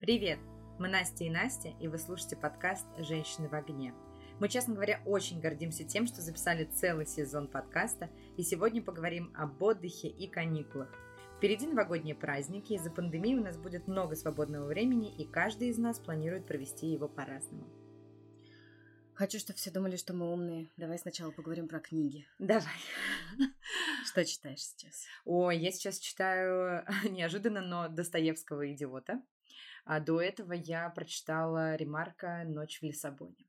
Привет! Мы Настя и Настя, и вы слушаете подкаст «Женщины в огне». Мы, честно говоря, очень гордимся тем, что записали целый сезон подкаста, и сегодня поговорим об отдыхе и каникулах. Впереди новогодние праздники, из-за пандемии у нас будет много свободного времени, и каждый из нас планирует провести его по-разному. Хочу, чтобы все думали, что мы умные. Давай сначала поговорим про книги. Давай. Что читаешь сейчас? Ой, я сейчас читаю неожиданно, но Достоевского «Идиота». А до этого я прочитала Ремарка «Ночь в Лиссабоне».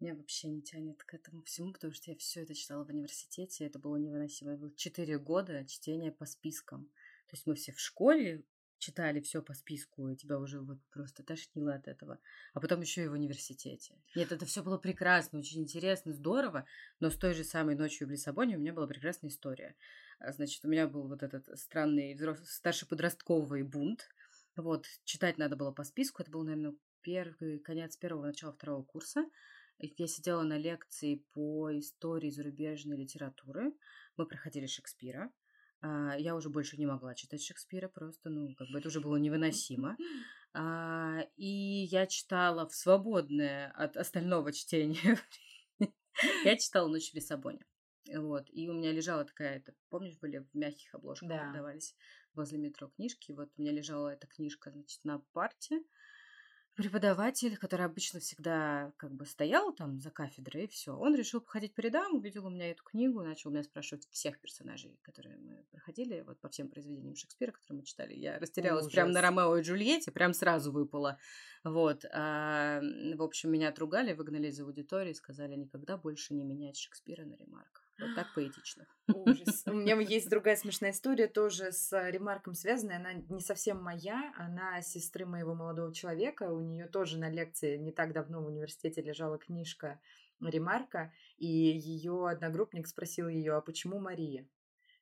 Меня вообще не тянет к этому всему, потому что я все это читала в университете, это было невыносимо. Было четыре года чтения по спискам. То есть мы все в школе читали все по списку, и тебя уже вот просто тошнило от этого. А потом еще и в университете. Нет, это все было прекрасно, очень интересно, здорово, но с той же самой ночью в Лиссабоне у меня была прекрасная история. А, значит, у меня был вот этот странный взрослый, старший подростковый бунт. Вот, читать надо было по списку. Это был, наверное, первый, конец первого, начала второго курса. Я сидела на лекции по истории зарубежной литературы. Мы проходили Шекспира. А, я уже больше не могла читать Шекспира, просто, ну, как бы это уже было невыносимо. А, и я читала в свободное от остального чтения. Я читала «Ночь в Лиссабоне». Вот. И у меня лежала такая, это, помнишь, были в мягких обложках да. продавались возле метро книжки. Вот у меня лежала эта книжка, значит, на парте преподаватель, который обычно всегда как бы стоял там за кафедрой, и все. Он решил походить по рядам, увидел у меня эту книгу, начал меня спрашивать всех персонажей, которые мы проходили, вот по всем произведениям Шекспира, которые мы читали. Я растерялась прямо на Ромео и Джульетте, прям сразу выпала. Вот. А, в общем, меня отругали, выгнали из аудитории, сказали никогда больше не менять Шекспира на ремарк. Вот так поэтично. Ужас. У меня есть другая смешная история, тоже с ремарком связанная. Она не совсем моя, она сестры моего молодого человека. У нее тоже на лекции не так давно в университете лежала книжка Ремарка, и ее одногруппник спросил ее, а почему Мария?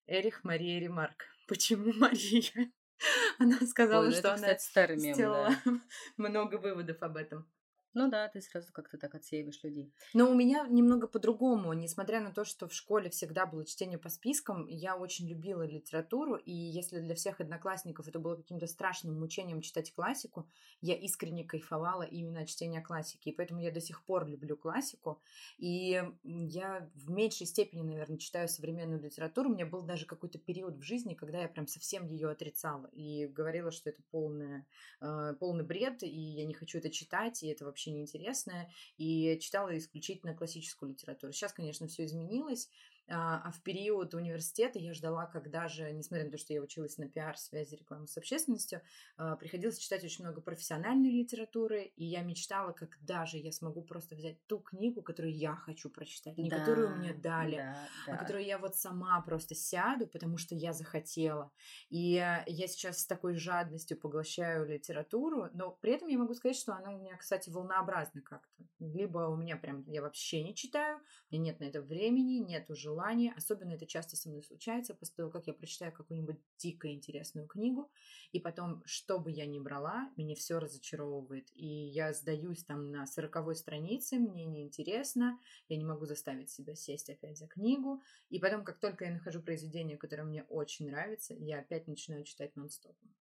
Эрих Мария Ремарк. Почему Мария? Она сказала, Ой, ну что это, она кстати, сделала да. много выводов об этом. Ну да, ты сразу как-то так отсеиваешь людей. Но у меня немного по-другому. Несмотря на то, что в школе всегда было чтение по спискам, я очень любила литературу, и если для всех одноклассников это было каким-то страшным мучением читать классику, я искренне кайфовала именно от чтения классики, и поэтому я до сих пор люблю классику, и я в меньшей степени, наверное, читаю современную литературу. У меня был даже какой-то период в жизни, когда я прям совсем ее отрицала и говорила, что это полное, э, полный бред, и я не хочу это читать, и это вообще вообще неинтересная, и читала исключительно классическую литературу. Сейчас, конечно, все изменилось, а, а в период университета я ждала, когда же, несмотря на то, что я училась на пиар, связи, рекламы с общественностью, а, приходилось читать очень много профессиональной литературы, и я мечтала, когда же я смогу просто взять ту книгу, которую я хочу прочитать, не да, которую мне дали, да, да. а которую я вот сама просто сяду, потому что я захотела. И я сейчас с такой жадностью поглощаю литературу, но при этом я могу сказать, что она у меня, кстати, волнообразна как-то. Либо у меня прям, я вообще не читаю, у меня нет на это времени, нет уже желание. Особенно это часто со мной случается после того, как я прочитаю какую-нибудь дико интересную книгу, и потом, что бы я ни брала, меня все разочаровывает. И я сдаюсь там на сороковой странице, мне неинтересно, я не могу заставить себя сесть опять за книгу. И потом, как только я нахожу произведение, которое мне очень нравится, я опять начинаю читать нон-стопом.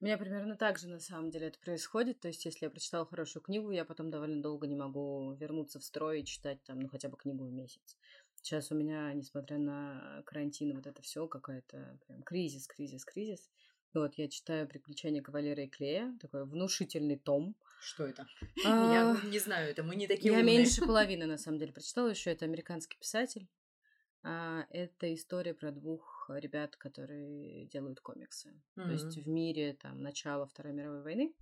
У меня примерно так же на самом деле это происходит. То есть, если я прочитала хорошую книгу, я потом довольно долго не могу вернуться в строй и читать там, ну, хотя бы книгу в месяц. Сейчас у меня, несмотря на карантин, вот это все какая-то прям кризис, кризис, кризис. Вот, я читаю «Приключения кавалера и клея», такой внушительный том. Что это? Я не знаю, это мы не такие Я меньше половины, на самом деле, прочитала еще. Это американский писатель. А, это история про двух ребят, которые делают комиксы. То есть в мире там начало Второй мировой войны,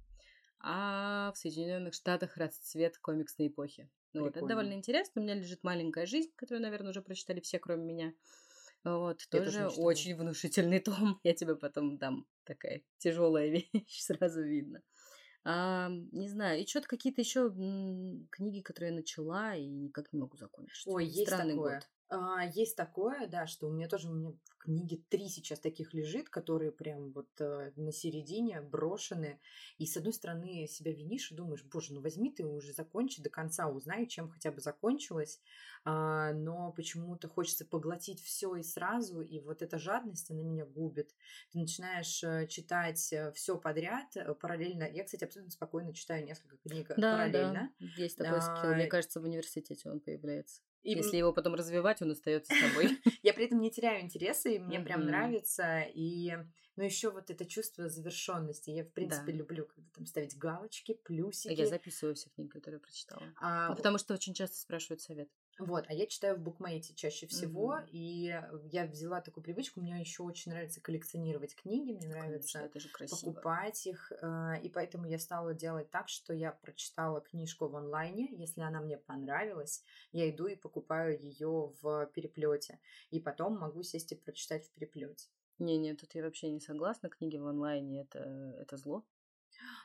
а в Соединенных Штатах расцвет комиксной эпохи. Ну, вот, это довольно интересно. У меня лежит маленькая жизнь, которую, наверное, уже прочитали все, кроме меня. Вот, Я тоже, тоже очень внушительный том. Я тебе потом дам. Такая тяжелая вещь, сразу видно. А, не знаю, и что-то какие-то еще книги, которые я начала и никак не могу закончить. Ой, есть Странный такое. Год. А, есть такое, да, что у меня тоже у меня в книге три сейчас таких лежит, которые прям вот э, на середине брошены. И с одной стороны себя винишь и думаешь, боже, ну возьми ты уже закончи до конца, узнай, чем хотя бы закончилось. А, но почему-то хочется поглотить все и сразу, и вот эта жадность, она меня губит. Ты начинаешь э, читать э, все подряд э, параллельно. Я, кстати, абсолютно спокойно читаю несколько книг Да, параллельно. да, есть такой скилл. А, Мне кажется, в университете он появляется. И Если его потом развивать, он остается с тобой. я при этом не теряю интереса, и мне прям нравится. И, ну, еще вот это чувство завершенности. Я, в принципе, люблю, когда там ставить галочки, Я плюсики. записываю все книги, которые я прочитала. А, Ну, потому что очень часто спрашивают совет. Вот, а я читаю в букмейте чаще всего, Мгм. и я взяла такую привычку. Мне еще очень нравится коллекционировать книги, мне Конечно, нравится это же красиво. покупать их, э, и поэтому я стала делать так, что я прочитала книжку в онлайне, если она мне понравилась, я иду и покупаю ее в переплете, и потом могу сесть и прочитать в переплете. Не-не, тут я вообще не согласна. Книги в онлайне это, это зло.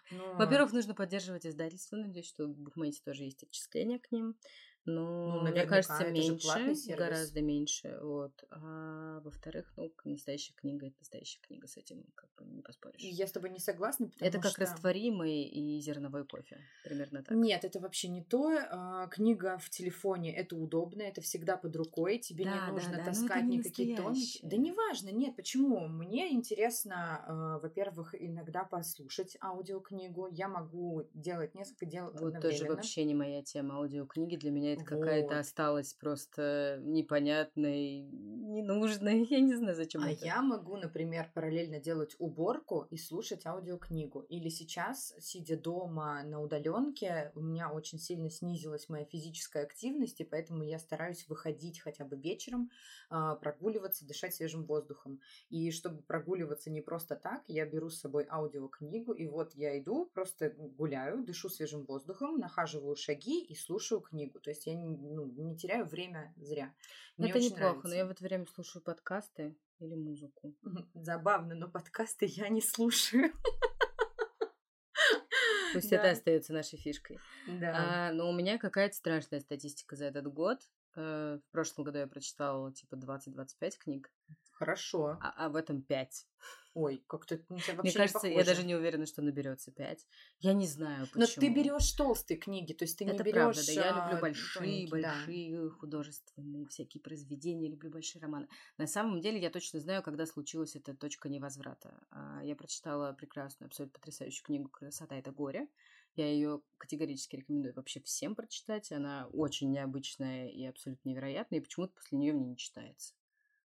Ну, Во-первых, нужно поддерживать издательство. Надеюсь, что в букмейте тоже есть отчисления к ним. Но, Ну, мне кажется, меньше, гораздо меньше. Вот. А во-вторых, ну, настоящая книга это настоящая книга, с этим как бы не поспоришь. я с тобой не согласна, потому Это как что... растворимый и зерновой кофе. Примерно так. Нет, это вообще не то. А, Книга в телефоне это удобно, это всегда под рукой, тебе Да, не да, нужно да, это таскать не никакие томики. Да неважно, нет, почему? Мне интересно, а, во-первых, иногда послушать аудиокнигу. Я могу делать несколько дел Вот тоже вообще не моя тема. Аудиокниги для меня это какая-то Вот. осталась просто непонятной, ненужной. Я не знаю, зачем А это. я могу, например, параллельно делать уборку и слушать аудиокнигу. Или сейчас, сидя дома на удаленке, у меня очень сильно снизилась моя физическая активность, и поэтому я стараюсь выходить хотя бы вечером, а, прогуливаться, дышать свежим воздухом. И чтобы прогуливаться не просто так, я беру с собой аудиокнигу, и вот я иду, просто гуляю, дышу свежим воздухом, нахаживаю шаги и слушаю книгу. То есть я не, ну, не теряю время зря. Мне это неплохо, нравится. но я в это время слушаю подкасты или музыку. Забавно, но подкасты я не слушаю. Пусть Да. это остается нашей фишкой. Да. А, но у меня какая-то страшная статистика за этот год. Э, В прошлом году я прочитала типа 20-25 книг, Хорошо. а, а в этом 5. Ой, как-то у тебя вообще Мне не кажется, я даже не уверена, что наберется 5. Я не знаю, Но почему. ты берешь толстые книги, то есть ты не Это берешь. правда, да. Я люблю а, большие, тоненькие, да. большие художественные всякие произведения, люблю большие романы. На самом деле я точно знаю, когда случилась эта точка невозврата. А, Я прочитала прекрасную, абсолютно потрясающую книгу «Красота – это горе». Я ее категорически рекомендую вообще всем прочитать. Она очень необычная и абсолютно невероятная, и почему-то после нее мне не читается.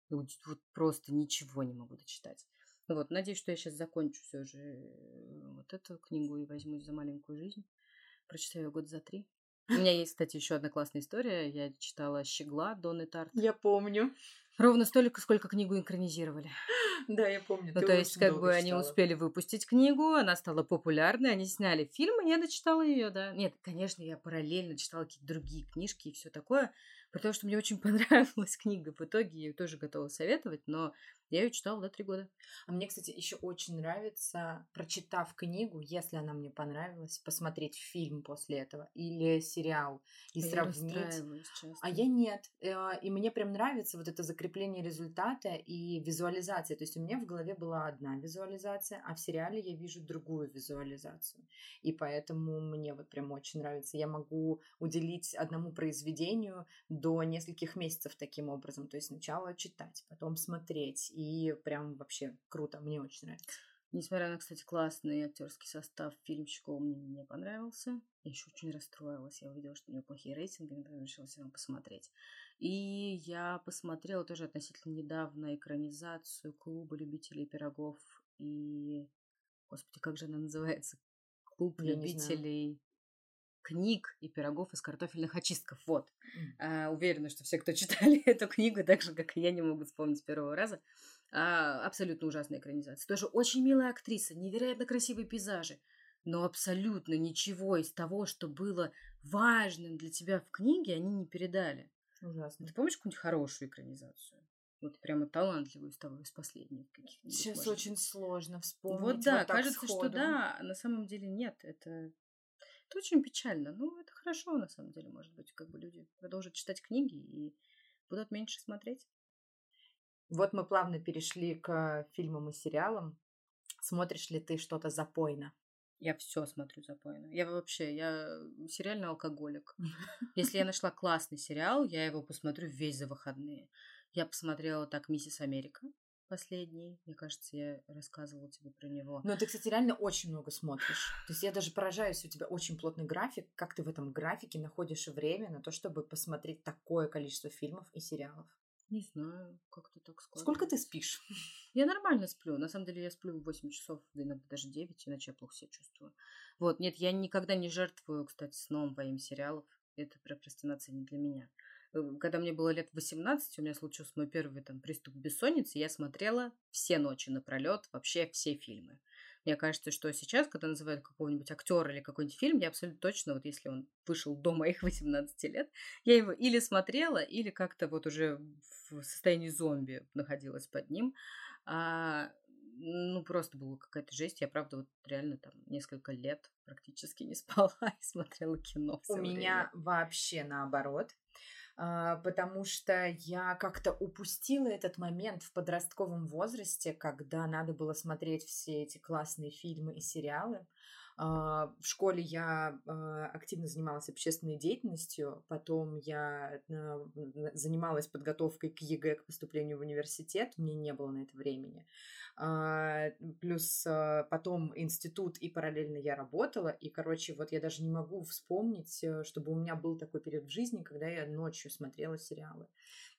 Ну, вот просто ничего не могу дочитать. Вот, надеюсь, что я сейчас закончу все же э, вот эту книгу и возьмусь за маленькую жизнь. Прочитаю ее год за три. У меня есть, кстати, еще одна классная история. Я читала «Щегла» Донны Тарт. Я помню. Ровно столько, сколько книгу экранизировали. Да, я помню. Ну, то есть, как бы они успели выпустить книгу, она стала популярной, они сняли фильм, и я дочитала ее, да. Нет, конечно, я параллельно читала какие-то другие книжки и все такое, потому что мне очень понравилась книга. В итоге я ее тоже готова советовать, но я ее читала, да, три года. А мне, кстати, еще очень нравится, прочитав книгу, если она мне понравилась, посмотреть фильм после этого или сериал и А сравнить. А я нет. Э, И мне прям нравится вот это закрепление результата и визуализация. То есть у меня в голове была одна визуализация, а в сериале я вижу другую визуализацию. И поэтому мне вот прям очень нравится. Я могу уделить одному произведению до нескольких месяцев таким образом. То есть сначала читать, потом смотреть. И прям вообще круто. Мне очень нравится. Несмотря на, кстати, классный актерский состав, фильм «Щегол» мне не понравился. Я еще очень расстроилась. Я увидела, что у него плохие рейтинги, например, решила все равно посмотреть. И я посмотрела тоже относительно недавно экранизацию клуба любителей пирогов и... Господи, как же она называется? Клуб Я любителей книг и пирогов из картофельных очистков. Вот. А, уверена, что все, кто читали эту книгу, так же, как и я, не могут вспомнить с первого раза. А, абсолютно ужасная экранизация. Тоже очень милая актриса, невероятно красивые пейзажи. Но абсолютно ничего из того, что было важным для тебя в книге, они не передали. Ужасно. Ты помнишь какую-нибудь хорошую экранизацию? Вот прямо талантливую из того, из последних каких-нибудь. Сейчас может очень сложно вспомнить. вот да, так кажется, что сходу. да, а на самом деле нет. Это, это очень печально. Ну, это хорошо, на самом деле, может быть, как бы люди продолжат читать книги и будут меньше смотреть. Вот мы плавно перешли к фильмам и сериалам. Смотришь ли ты что-то запойно? Я все смотрю запойно. Я вообще, я сериальный алкоголик. Если я нашла классный сериал, я его посмотрю весь за выходные. Я посмотрела так «Миссис Америка» последний. Мне кажется, я рассказывала тебе про него. Но ты, кстати, реально очень много смотришь. То есть я даже поражаюсь, у тебя очень плотный график. Как ты в этом графике находишь время на то, чтобы посмотреть такое количество фильмов и сериалов? Не знаю, как-то так складывается. Сколько ты спишь? Я нормально сплю. На самом деле я сплю 8 часов, да иногда даже 9, иначе я плохо себя чувствую. Вот, нет, я никогда не жертвую, кстати, сном во имя сериалов. Это прокрастинация не для меня. Э, когда мне было лет 18, у меня случился мой первый там приступ бессонницы, я смотрела все ночи напролет, вообще все фильмы. Мне кажется, что сейчас, когда называют какого-нибудь актера или какой-нибудь фильм, я абсолютно точно, вот если он вышел до моих 18 лет, я его или смотрела, или как-то вот уже в состоянии зомби находилась под ним. А, ну, просто была какая-то жесть. Я, правда, вот реально там несколько лет практически не спала и смотрела кино. У время. меня вообще наоборот. А, потому что я как-то упустила этот момент в подростковом возрасте, когда надо было смотреть все эти классные фильмы и сериалы. А, в школе я а, активно занималась общественной деятельностью, потом я занималась подготовкой к ЕГЭ, к поступлению в университет, мне не было на это времени. А, плюс а, потом институт, и параллельно я работала, и, короче, вот я даже не могу вспомнить, э, чтобы у меня был такой период в жизни, когда я ночью смотрела сериалы.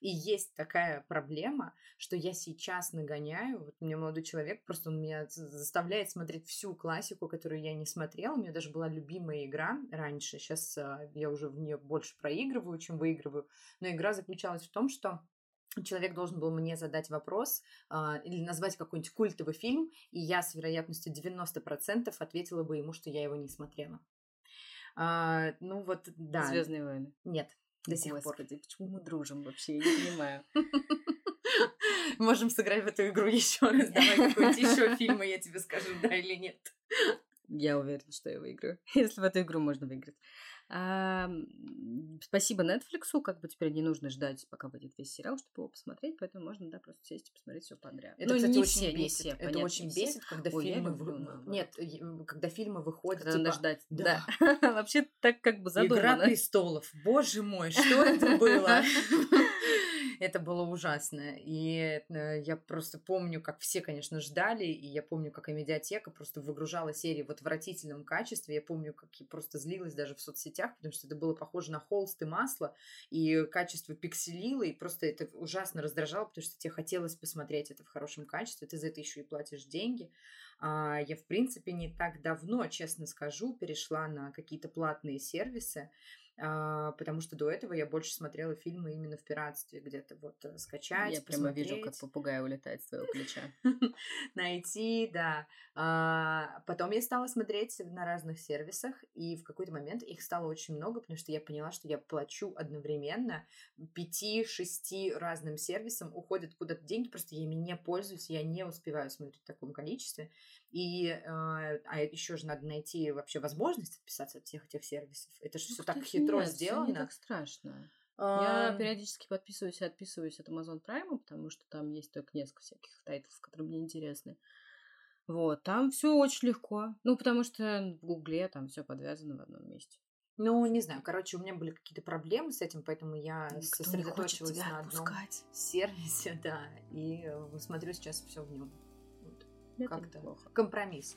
И есть такая проблема, что я сейчас нагоняю, вот мне молодой человек, просто он меня заставляет смотреть всю классику, которую я не смотрела, у меня даже была любимая игра раньше, сейчас а, я уже в нее больше проигрываю, чем выигрываю, но игра заключалась в том, что человек должен был мне задать вопрос э, или назвать какой-нибудь культовый фильм, и я с вероятностью 90% ответила бы ему, что я его не смотрела. А, ну вот, да. Звездные войны. Нет, до сих пор. Господи, почему мы дружим вообще? Я не понимаю. Можем сыграть в эту игру еще раз. Давай какой-нибудь еще фильм, и я тебе скажу, да или нет. Я уверена, что я выиграю, если в эту игру можно выиграть. А, спасибо Netflix, как бы теперь не нужно ждать, пока выйдет весь сериал, чтобы его посмотреть, поэтому можно, да, просто сесть и посмотреть все подряд. Это, ну, кстати, не очень все, бесит. Не все, это понятно, очень бесит, когда Ой, фильмы... Вы... Нет, когда фильмы выходят, когда типа... надо ждать. Да. да. Вообще так как бы задумано. Игра престолов. Боже мой, что это было? Это было ужасно. И э, я просто помню, как все, конечно, ждали, и я помню, как и медиатека просто выгружала серии в отвратительном качестве. Я помню, как я просто злилась даже в соцсетях, потому что это было похоже на холст и масло, и качество пикселило, и просто это ужасно раздражало, потому что тебе хотелось посмотреть это в хорошем качестве, ты за это еще и платишь деньги. А я, в принципе, не так давно, честно скажу, перешла на какие-то платные сервисы, потому что до этого я больше смотрела фильмы именно в пиратстве, где-то вот э, скачать, Я прямо вижу, как попугай улетает с твоего плеча. Найти, да. А, потом я стала смотреть на разных сервисах, и в какой-то момент их стало очень много, потому что я поняла, что я плачу одновременно пяти-шести разным сервисам, уходят куда-то деньги, просто я ими не пользуюсь, я не успеваю смотреть в таком количестве. И, а, а еще же надо найти вообще возможность отписаться от всех этих сервисов. Это же все так хитро нет, сделано. не так страшно. Я периодически подписываюсь и отписываюсь от Amazon Prime, потому что там есть только несколько всяких тайтлов, которые мне интересны. Вот, там все очень легко. Ну, потому что в Гугле там все подвязано в одном месте. Ну, не знаю, короче, у меня были какие-то проблемы с этим, поэтому я Никто сосредоточилась на одном сервисе, да, и э, смотрю сейчас все в нем как-то плохо. компромисс.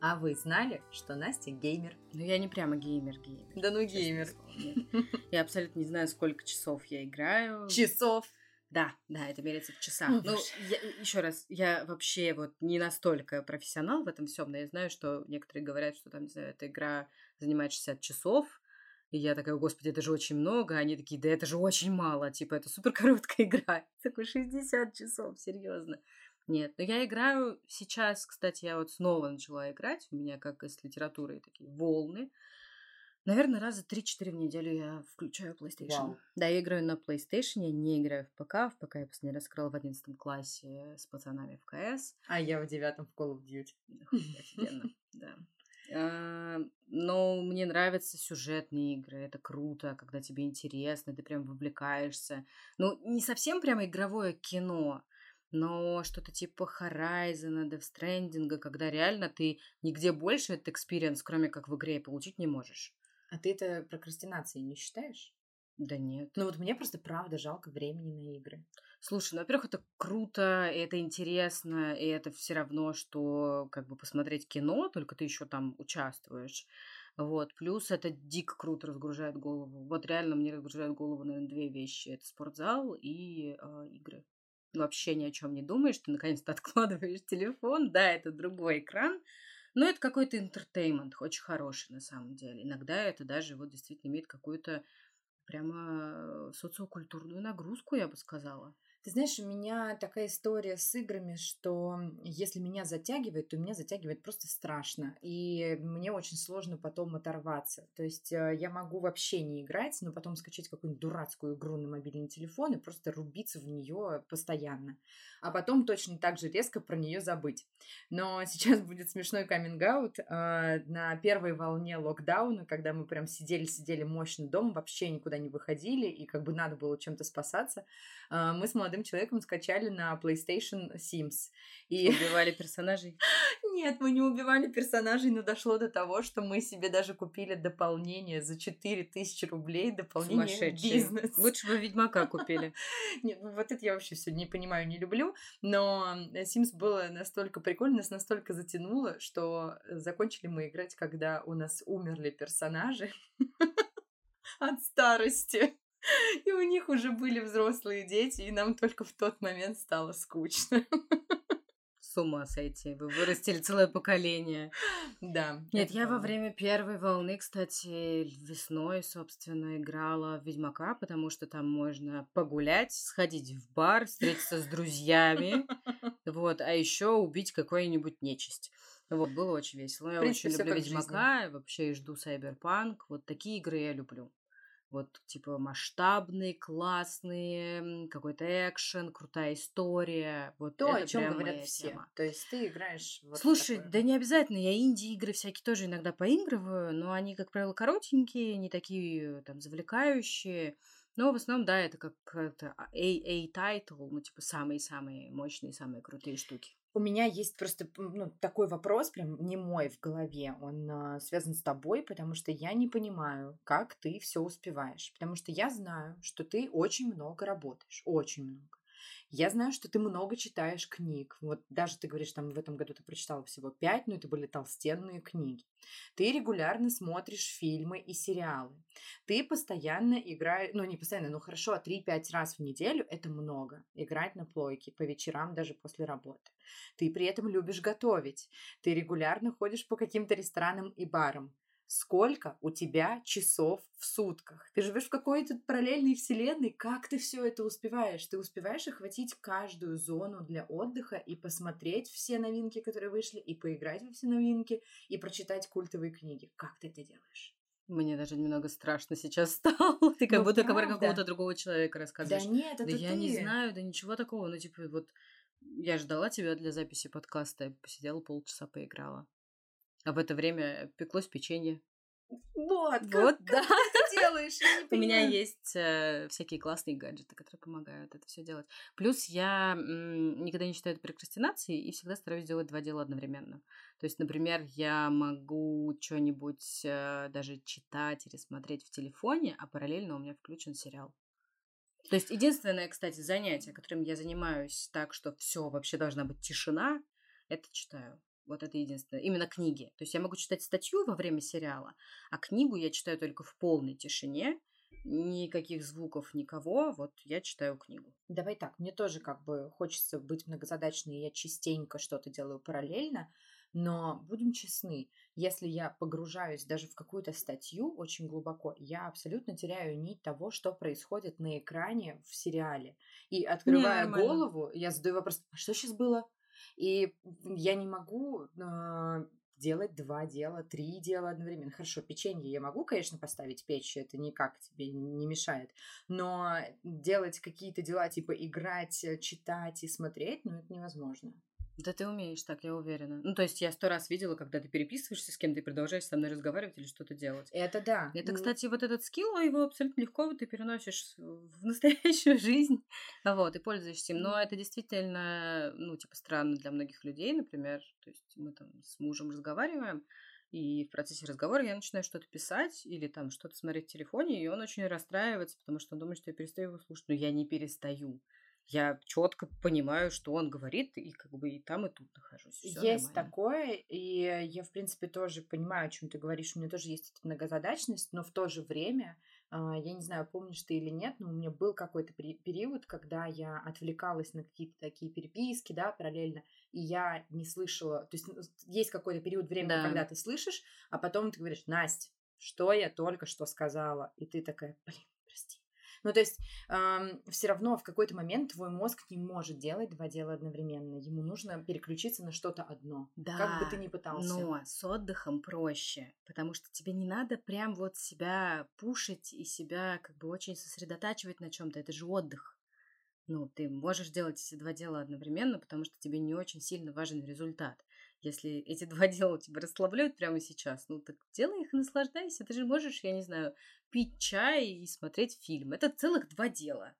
А вы знали, что Настя геймер? Ну, я не прямо геймер-геймер. Да ну геймер. Я абсолютно не знаю, сколько часов я играю. Часов? Да, да, это меряется в часах. Ну, я, еще раз, я вообще вот не настолько профессионал в этом всем, но я знаю, что некоторые говорят, что там, не знаю, эта игра занимает 60 часов, и я такая, господи, это же очень много. Они такие, да это же очень мало. Типа, это супер короткая игра. Такой 60 часов, серьезно. Нет, но я играю сейчас, кстати, я вот снова начала играть, у меня как из литературы такие волны. Наверное, раза 3-4 в неделю я включаю PlayStation. Вау. Да, я играю на PlayStation, я не играю в ПК. В ПК я последний раз играла в 11 классе с пацанами в КС. А я в девятом в Call of Duty. Офигенно, да. А, но мне нравятся сюжетные игры. Это круто, когда тебе интересно, ты прям вовлекаешься. Ну, не совсем прямо игровое кино, но что-то типа Horizon, Death Stranding, когда реально ты нигде больше этот experience, кроме как в игре, получить не можешь. А ты это прокрастинацией не считаешь? Да нет. Ну вот мне просто правда жалко времени на игры. Слушай, ну, во-первых, это круто, и это интересно, и это все равно, что как бы посмотреть кино, только ты еще там участвуешь. Вот. Плюс это дико круто разгружает голову. Вот реально мне разгружают голову, наверное, две вещи. Это спортзал и э, игры. Вообще ни о чем не думаешь, ты наконец-то откладываешь телефон, да, это другой экран, но это какой-то интертеймент, очень хороший на самом деле. Иногда это даже вот действительно имеет какую-то прямо социокультурную нагрузку, я бы сказала. Ты знаешь, у меня такая история с играми, что если меня затягивает, то меня затягивает просто страшно. И мне очень сложно потом оторваться. То есть э, я могу вообще не играть, но потом скачать какую-нибудь дурацкую игру на мобильный телефон и просто рубиться в нее постоянно. А потом точно так же резко про нее забыть. Но сейчас будет смешной каминг-аут. Э, на первой волне локдауна, когда мы прям сидели-сидели мощно дома, вообще никуда не выходили, и как бы надо было чем-то спасаться, э, мы с молодым человеком скачали на PlayStation Sims. И... Убивали персонажей? Нет, мы не убивали персонажей, но дошло до того, что мы себе даже купили дополнение за 4000 рублей, дополнение бизнес. Лучше бы Ведьмака купили. Нет, ну вот это я вообще все не понимаю, не люблю, но Sims было настолько прикольно, нас настолько затянуло, что закончили мы играть, когда у нас умерли персонажи от старости. И у них уже были взрослые дети, и нам только в тот момент стало скучно. С ума сойти. Вы вырастили целое поколение. Да. Нет, я во время первой волны, кстати, весной, собственно, играла в Ведьмака, потому что там можно погулять, сходить в бар, встретиться с друзьями, вот, а еще убить какую-нибудь нечисть. Вот, было очень весело. Я принципе, очень люблю Ведьмака, вообще и жду Сайберпанк. Вот такие игры я люблю вот типа масштабные, классные, какой-то экшен, крутая история. Вот То, о чем говорят все. Тема. То есть ты играешь. Вот Слушай, такое. да не обязательно. Я инди-игры всякие тоже иногда поигрываю, но они, как правило, коротенькие, не такие там завлекающие. Но в основном, да, это как это A-title, ну, типа самые-самые мощные, самые крутые штуки. У меня есть просто ну, такой вопрос, прям не мой в голове. Он э, связан с тобой, потому что я не понимаю, как ты все успеваешь. Потому что я знаю, что ты очень много работаешь, очень много. Я знаю, что ты много читаешь книг. Вот даже ты говоришь, там в этом году ты прочитала всего пять, но это были толстенные книги. Ты регулярно смотришь фильмы и сериалы. Ты постоянно играешь, ну не постоянно, ну хорошо, а 3-5 раз в неделю это много. Играть на плойке по вечерам даже после работы. Ты при этом любишь готовить. Ты регулярно ходишь по каким-то ресторанам и барам сколько у тебя часов в сутках. Ты живешь в какой-то параллельной вселенной. Как ты все это успеваешь? Ты успеваешь охватить каждую зону для отдыха и посмотреть все новинки, которые вышли, и поиграть во все новинки, и прочитать культовые книги. Как ты это делаешь? Мне даже немного страшно сейчас стало. Ты как ну, будто правда. какого-то другого человека рассказываешь. Да нет, это Да ты. я не знаю, да ничего такого. Ну, типа, вот я ждала тебя для записи подкаста, посидела полчаса, поиграла. А в это время пеклось печенье. Вот, вот, как, да. Как ты делаешь? У меня есть э, всякие классные гаджеты, которые помогают это все делать. Плюс я м, никогда не считаю это прокрастинацией и всегда стараюсь делать два дела одновременно. То есть, например, я могу что-нибудь э, даже читать или смотреть в телефоне, а параллельно у меня включен сериал. То есть единственное, кстати, занятие, которым я занимаюсь так, что все вообще должна быть тишина, это читаю. Вот это единственное. Именно книги. То есть я могу читать статью во время сериала, а книгу я читаю только в полной тишине. Никаких звуков, никого. Вот я читаю книгу. Давай так. Мне тоже как бы хочется быть многозадачной. Я частенько что-то делаю параллельно. Но будем честны, если я погружаюсь даже в какую-то статью очень глубоко, я абсолютно теряю нить того, что происходит на экране в сериале. И открывая голову, я задаю вопрос, а что сейчас было? И я не могу э, делать два дела, три дела одновременно. Хорошо, печенье я могу, конечно, поставить печь, это никак тебе не мешает. Но делать какие-то дела, типа играть, э, читать и смотреть, ну, это невозможно. Да ты умеешь так, я уверена. Ну, то есть я сто раз видела, когда ты переписываешься с кем-то и продолжаешь со мной разговаривать или что-то делать. Это да. Это, кстати, вот этот скилл, его абсолютно легко ты переносишь в настоящую жизнь, вот, и пользуешься им. Но это действительно, ну, типа, странно для многих людей, например. То есть мы там с мужем разговариваем, и в процессе разговора я начинаю что-то писать или там что-то смотреть в телефоне, и он очень расстраивается, потому что он думает, что я перестаю его слушать. Но я не перестаю я четко понимаю, что он говорит, и как бы и там, и тут нахожусь. Всё есть нормально. такое, и я, в принципе, тоже понимаю, о чем ты говоришь. У меня тоже есть эта многозадачность, но в то же время, а, я не знаю, помнишь ты или нет, но у меня был какой-то период, когда я отвлекалась на какие-то такие переписки, да, параллельно, и я не слышала. То есть ну, есть какой-то период времени, Да. когда ты слышишь, а потом ты говоришь, Настя, что я только что сказала? И ты такая, блин, прости. Ну, то есть эм, все равно в какой-то момент твой мозг не может делать два дела одновременно. Ему нужно переключиться на что-то одно. Как бы ты ни пытался. но с отдыхом проще, потому что тебе не надо прям вот себя пушить и себя как бы очень сосредотачивать на чем-то. Это же отдых. Ну, ты можешь делать эти два дела одновременно, потому что тебе не очень сильно важен результат. Если эти два дела тебя расслабляют прямо сейчас, ну так делай их и наслаждайся. Ты же можешь, я не знаю, пить чай и смотреть фильм. Это целых два дела.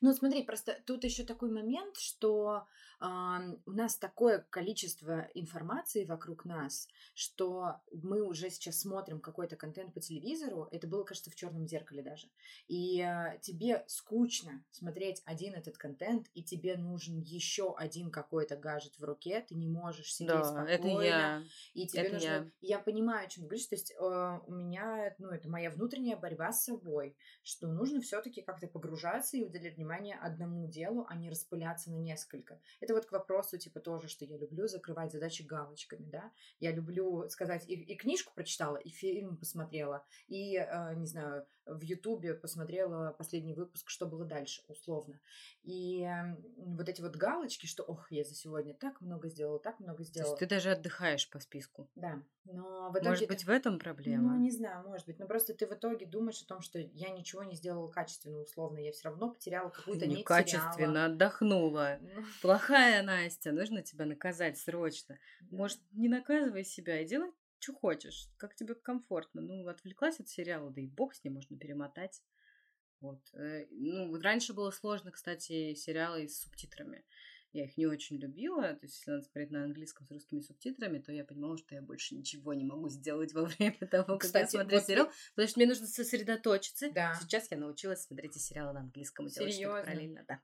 Ну, смотри, просто тут еще такой момент, что у нас такое количество информации вокруг нас, что мы уже сейчас смотрим какой-то контент по телевизору, это было, кажется, в черном зеркале даже, и а, тебе скучно смотреть один этот контент, и тебе нужен еще один какой-то гаджет в руке, ты не можешь сидеть да, спокойно. это я. И тебе это нужно... Я. я понимаю, о чем ты говоришь, то есть э, у меня, ну, это моя внутренняя борьба с собой, что нужно все-таки как-то погружаться и уделять внимание одному делу, а не распыляться на несколько. Это вот к вопросу, типа, тоже, что я люблю закрывать задачи галочками, да. Я люблю сказать, и, и книжку прочитала, и фильм посмотрела, и, э, не знаю, в Ютубе посмотрела последний выпуск, что было дальше, условно. И вот эти вот галочки, что, ох, я за сегодня так много сделала, так много сделала. То есть ты даже отдыхаешь по списку. Да. Но в итоге... Может быть, в этом проблема? Ну, не знаю, может быть. Но просто ты в итоге думаешь о том, что я ничего не сделала качественно, условно. Я все равно потеряла какую-то нить Некачественно сериала. отдохнула. Ну. Плохая Настя, нужно тебя наказать срочно. Может, не наказывай себя и делай, что хочешь, как тебе комфортно. Ну, отвлеклась от сериала, да и бог с ним можно перемотать. Вот. Э, ну, раньше было сложно, кстати, сериалы с субтитрами. Я их не очень любила. То есть, если надо смотреть на английском с русскими субтитрами, то я понимала, что я больше ничего не могу сделать во время того, как я смотрю вот сериал. Потому что мне нужно сосредоточиться. Да. Сейчас я научилась смотреть сериалы на английском и делать что-то параллельно. Да.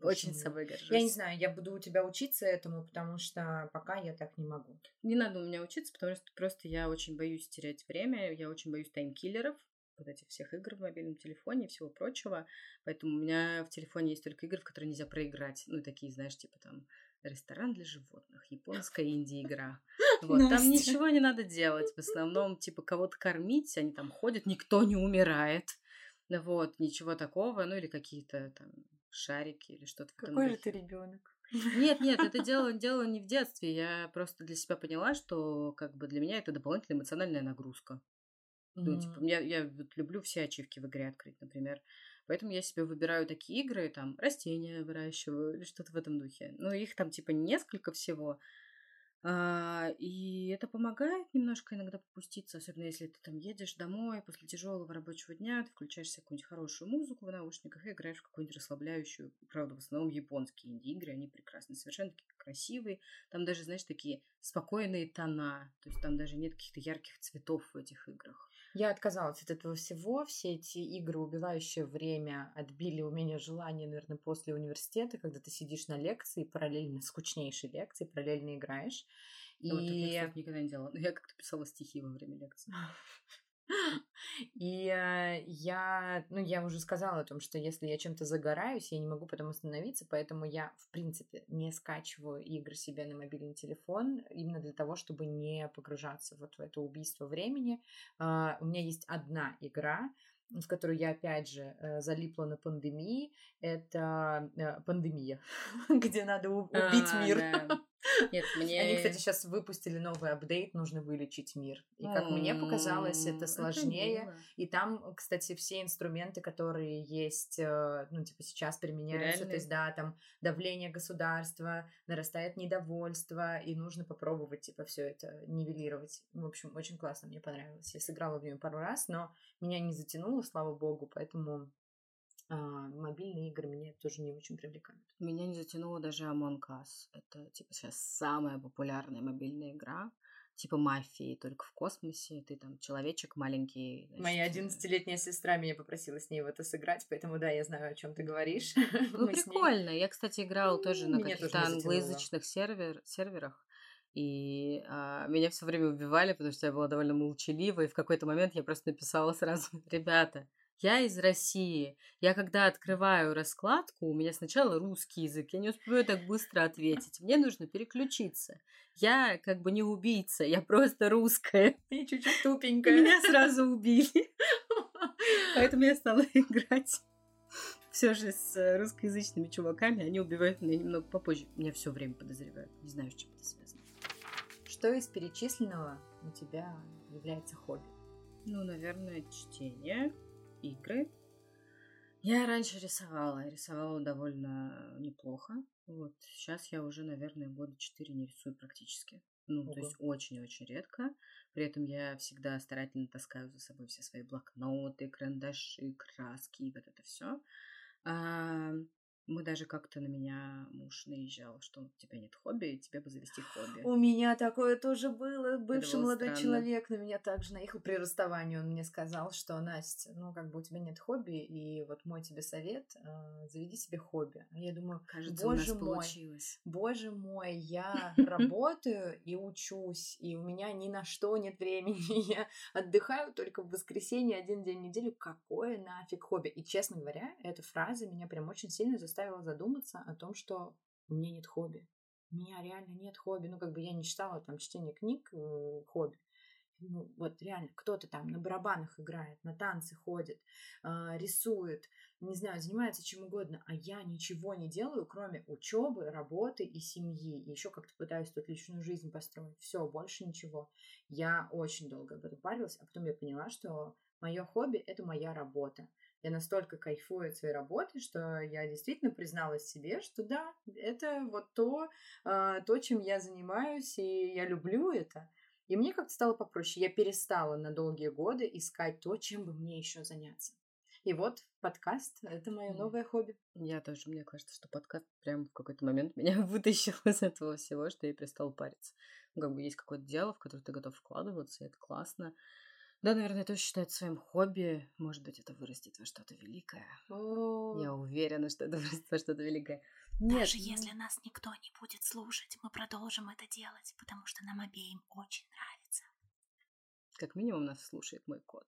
Очень мой. собой горжусь. Я не знаю, я буду у тебя учиться этому, потому что пока я так не могу. Не надо у меня учиться, потому что просто я очень боюсь терять время, я очень боюсь таймкиллеров, вот этих всех игр в мобильном телефоне и всего прочего. Поэтому у меня в телефоне есть только игры, в которые нельзя проиграть. Ну, такие, знаешь, типа там ресторан для животных, японская инди-игра. Вот, там ничего не надо делать. В основном, типа, кого-то кормить, они там ходят, никто не умирает. Вот, ничего такого. Ну, или какие-то там шарики или что-то Какой же ты ребенок? Нет, нет, это дело, дело не в детстве. Я просто для себя поняла, что как бы для меня это дополнительная эмоциональная нагрузка. Ну, типа, я, я вот люблю все ачивки в игре открыть, например. Поэтому я себе выбираю такие игры, там, растения выращиваю или что-то в этом духе. Ну, их там, типа, несколько всего. А, и это помогает немножко иногда попуститься, особенно если ты там едешь домой после тяжелого рабочего дня, ты включаешь себе какую-нибудь хорошую музыку в наушниках и играешь в какую-нибудь расслабляющую. Правда, в основном японские инди-игры, они прекрасные, совершенно такие красивые. Там даже, знаешь, такие спокойные тона, то есть там даже нет каких-то ярких цветов в этих играх. Я отказалась от этого всего. Все эти игры, убивающие время, отбили у меня желание, наверное, после университета, когда ты сидишь на лекции, параллельно, скучнейшей лекции, параллельно играешь. И... Вот так я, кстати, никогда не делала. Я как-то писала стихи во время лекции. И э, я, ну, я уже сказала о том, что если я чем-то загораюсь, я не могу потом остановиться, поэтому я, в принципе, не скачиваю игры себе на мобильный телефон, именно для того, чтобы не погружаться вот в это убийство времени. Э, у меня есть одна игра, в которую я опять же э, залипла на пандемии, это э, пандемия, где надо убить А, мир. Нет, мне... Они, кстати, сейчас выпустили новый апдейт, нужно вылечить мир. И как мне показалось, это сложнее. И там, кстати, все инструменты, которые есть, э, ну, типа, сейчас применяются, то есть, да, там давление государства, нарастает недовольство, и нужно попробовать, типа, все это нивелировать. В общем, очень классно, мне понравилось. Я сыграла в нее пару раз, но меня не затянуло, слава богу, поэтому а, мобильные игры меня тоже не очень привлекают. Меня не затянуло даже Among Us. Это, типа, сейчас самая популярная мобильная игра. Типа мафии, только в космосе. Ты там человечек маленький. значит, Моя э, 11-летняя сестра меня попросила с ней в это сыграть, поэтому да, я знаю, о чем ты говоришь. Ну, ней- прикольно. Я, кстати, играла Ну, тоже на каких-то англоязычных сервер, серверах. И а, меня все время убивали, потому что я была довольно молчалива. И в какой-то момент я просто написала сразу, ребята, я из России. Я когда открываю раскладку, у меня сначала русский язык. Я не успеваю так быстро ответить. Мне нужно переключиться. Я как бы не убийца, я просто русская. Ты чуть-чуть И тупенькая. меня сразу убили. Поэтому я стала играть все же с э, русскоязычными чуваками. Они убивают меня немного попозже. Меня все время подозревают. Не знаю, с чем это связано. Что из перечисленного у тебя является хобби? Ну, наверное, чтение, игры. Я раньше рисовала. Рисовала довольно неплохо. Вот. Сейчас я уже, наверное, года четыре не рисую практически. Ну, Ого. то есть очень-очень редко. При этом я всегда старательно таскаю за собой все свои блокноты, карандаши, краски и вот это все. Мы даже как-то на меня муж наезжал, что у тебя нет хобби, тебе бы завести хобби. У меня такое тоже было. Бывший было молодой странно. человек на меня также наехал при расставании. Он мне сказал, что Настя, ну как бы у тебя нет хобби, и вот мой тебе совет, э, заведи себе хобби. А я думаю, Кажется, боже мой, получилось. Боже мой, я работаю и учусь, и у меня ни на что нет времени. Я отдыхаю только в воскресенье один день в неделю. Какое нафиг хобби? И, честно говоря, эта фраза меня прям очень сильно заставила задуматься о том, что у меня нет хобби. У меня реально нет хобби. Ну, как бы я не считала там чтение книг э, хобби. Ну, вот реально, кто-то там на барабанах играет, на танцы ходит, а, рисует, не знаю, занимается чем угодно, а я ничего не делаю, кроме учебы, работы и семьи. И еще как-то пытаюсь тут личную жизнь построить. Все, больше ничего. Я очень долго об этом парилась, а потом я поняла, что мое хобби это моя работа. Я настолько кайфую от своей работы, что я действительно призналась себе, что да, это вот то, а, то, чем я занимаюсь, и я люблю это. И мне как-то стало попроще. Я перестала на долгие годы искать то, чем бы мне еще заняться. И вот подкаст — это мое новое хобби. Я тоже, мне кажется, что подкаст прям в какой-то момент меня вытащил из этого всего, что я перестала париться. Ну, как бы есть какое-то дело, в которое ты готов вкладываться, и это классно. Да, наверное, тоже считаю своим хобби. Может быть, это вырастет во что-то великое. Я уверена, что это вырастет во что-то великое. Нет, Даже ну, если нас никто не будет слушать, мы продолжим это делать, потому что нам обеим очень нравится. как минимум нас слушает мой кот.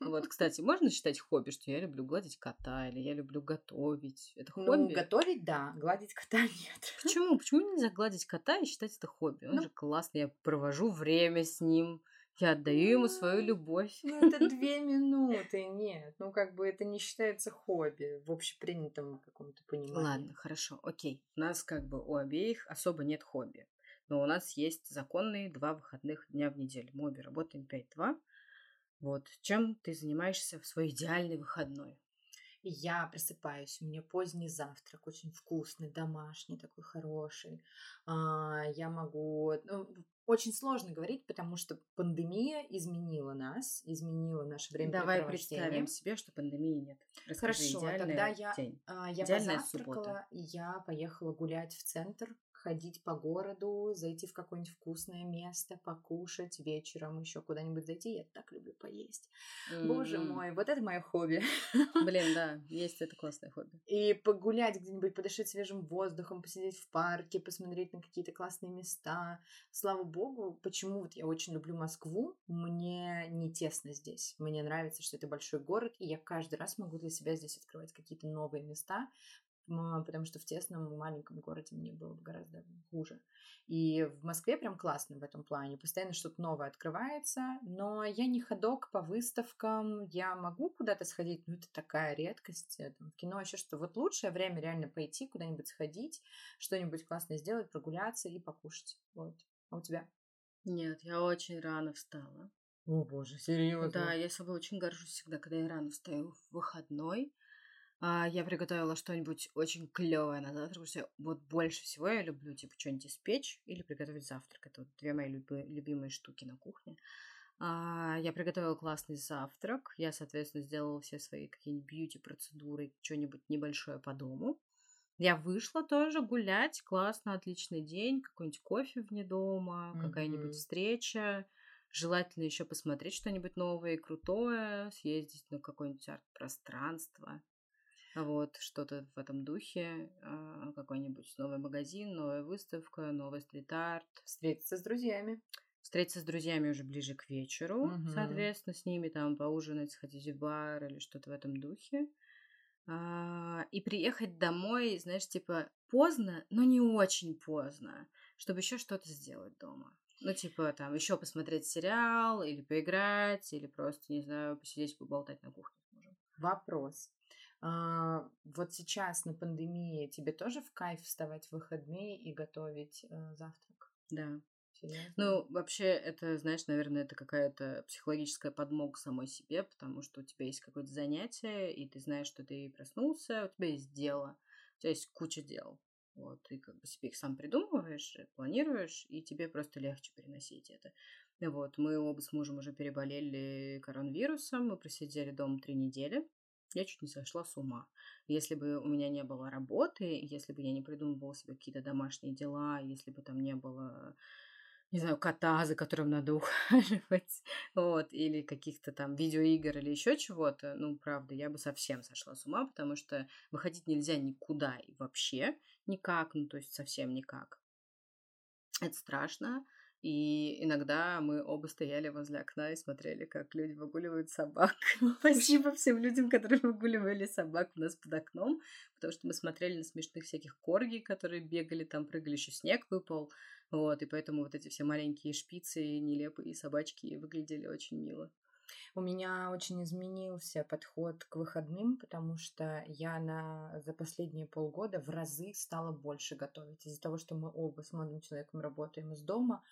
Вот, кстати, можно считать хобби, что я люблю гладить кота, или я люблю готовить? Это Ну, хобби? готовить — да, гладить кота нет. Почему? Почему нельзя гладить кота и считать это хобби? Он Ну- же классный, я провожу время с ним, я отдаю ему свою любовь. Ну, это две минуты, нет. Ну, как бы это не считается хобби в общепринятом каком-то понимании. Ладно, хорошо, окей. У нас как бы у обеих особо нет хобби. Но у нас есть законные два выходных дня в неделю. Мы обе работаем 5-2. Вот. Чем ты занимаешься в свой идеальный выходной? Я просыпаюсь, у меня поздний завтрак, очень вкусный, домашний, такой хороший. А, Я могу... ну, очень сложно говорить, потому что пандемия изменила нас, изменила наше время Давай представим себе, что пандемии нет. Расскажи, Хорошо, тогда я- день. А, Я позавтракала, суббота. и я поехала гулять в центр, ходить по городу, зайти в какое-нибудь вкусное место, покушать вечером, еще куда-нибудь зайти. Я так люблю поесть. Боже М, мой, вот это мое хобби. Блин, да, есть это классное хобби. И погулять где-нибудь, подышать свежим воздухом, посидеть в парке, посмотреть на какие-то классные места. Слава богу, почему вот я очень люблю Москву, мне не тесно здесь. Мне нравится, что это большой город, и я каждый раз могу для себя здесь открывать какие-то новые места. Потому что в тесном маленьком городе мне было бы гораздо хуже. И в Москве прям классно в этом плане. Постоянно что-то новое открывается, но я не ходок по выставкам. Я могу куда-то сходить, но это такая редкость. э, Там, в кино еще что. Вот лучшее время реально пойти куда-нибудь сходить, что-нибудь классное сделать, прогуляться и покушать. Вот. А у тебя? Нет, я очень рано встала. О боже, серьезно? Да, я собой очень горжусь всегда, когда я рано встаю в выходной. А, я приготовила что-нибудь очень клевое на завтрак, потому что вот больше всего я люблю, типа, что-нибудь испечь или приготовить завтрак. Это вот две мои люби- любимые штуки на кухне. А, я приготовила классный завтрак. Я, соответственно, сделала все свои какие-нибудь бьюти-процедуры, что-нибудь небольшое по дому. Я вышла тоже гулять. Классно, отличный день. Какой-нибудь кофе вне дома, Мгм. какая-нибудь встреча. Желательно еще посмотреть что-нибудь новое и крутое, съездить на какое-нибудь арт-пространство. Вот, что-то в этом духе. а, Какой-нибудь новый магазин, новая выставка, новый стрит-арт. Встретиться с друзьями. Встретиться с друзьями уже ближе к вечеру, Мгм. соответственно, с ними там поужинать, сходить в бар или что-то в этом духе. А, И приехать домой, знаешь, типа поздно, но не очень поздно, чтобы еще что-то сделать дома. Ну, типа, там, еще посмотреть сериал, или поиграть, или просто, не знаю, посидеть, поболтать на кухне с мужем. Вопрос. А, вот сейчас на пандемии тебе тоже в кайф вставать в выходные и готовить э, завтрак? Да. Серьезно? Ну, вообще, это, знаешь, наверное, это какая-то психологическая подмога самой себе, потому что у тебя есть какое-то занятие, и ты знаешь, что ты проснулся, у тебя есть дело, у тебя есть куча дел. Вот, ты как бы себе их сам придумываешь, э, планируешь, и тебе просто легче переносить это. Вот, мы оба с мужем уже переболели коронавирусом, мы просидели дома три недели. Я чуть не сошла с ума. Если бы у меня не было работы, если бы я не придумывала себе какие-то домашние дела, если бы там не было не знаю, кота, за которым надо ухаживать, вот, или каких-то там видеоигр или еще чего-то, ну, правда, я бы совсем сошла с ума, потому что выходить нельзя никуда и вообще никак, ну, то есть совсем никак. Это страшно, и иногда мы оба стояли возле окна и смотрели, как люди выгуливают собак. Спасибо всем людям, которые выгуливали собак у нас под окном, потому что мы смотрели на смешных всяких корги, которые бегали, там прыгали, еще снег выпал. Вот, и поэтому вот эти все маленькие шпицы, нелепые собачки выглядели очень мило. У меня очень изменился подход к выходным, потому что я на, за последние полгода в разы стала больше готовить. Из-за того, что мы оба с молодым человеком работаем из дома,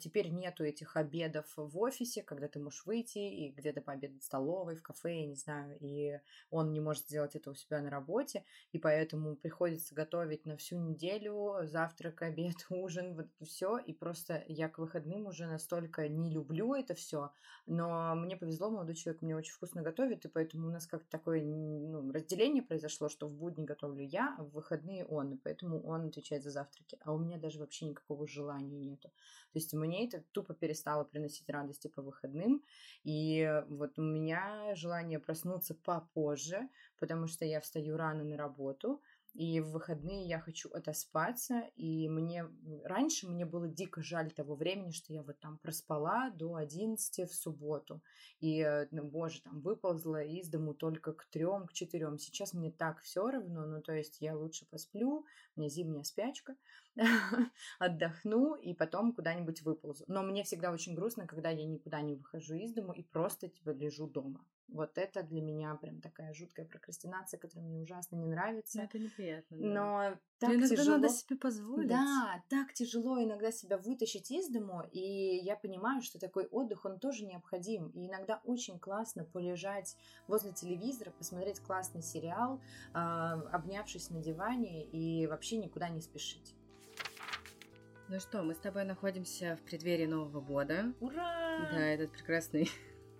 теперь нету этих обедов в офисе, когда ты можешь выйти и где-то пообедать в столовой, в кафе, я не знаю, и он не может сделать это у себя на работе, и поэтому приходится готовить на всю неделю завтрак, обед, ужин, вот все, и просто я к выходным уже настолько не люблю это все, но мне повезло, молодой человек мне очень вкусно готовит, и поэтому у нас как-то такое ну, разделение произошло, что в будни готовлю я, а в выходные он, и поэтому он отвечает за завтраки, а у меня даже вообще никакого желания нету. То есть мне это тупо перестало приносить радости по выходным. И вот у меня желание проснуться попозже, потому что я встаю рано на работу, и в выходные я хочу отоспаться, и мне раньше мне было дико жаль того времени, что я вот там проспала до 11 в субботу, и, ну, боже, там выползла из дому только к трем, к четырем. Сейчас мне так все равно, ну, то есть я лучше посплю, у меня зимняя спячка, отдохну и потом куда-нибудь выползу. Но мне всегда очень грустно, когда я никуда не выхожу из дому и просто типа лежу дома. Вот это для меня прям такая жуткая прокрастинация, которая мне ужасно не нравится. Это неприятно. Да. Но так Но иногда тяжело. надо себе позволить. Да, так тяжело иногда себя вытащить из дому, и я понимаю, что такой отдых, он тоже необходим. И иногда очень классно полежать возле телевизора, посмотреть классный сериал, а, обнявшись на диване и вообще никуда не спешить. Ну что, мы с тобой находимся в преддверии Нового года. Ура! Да, этот прекрасный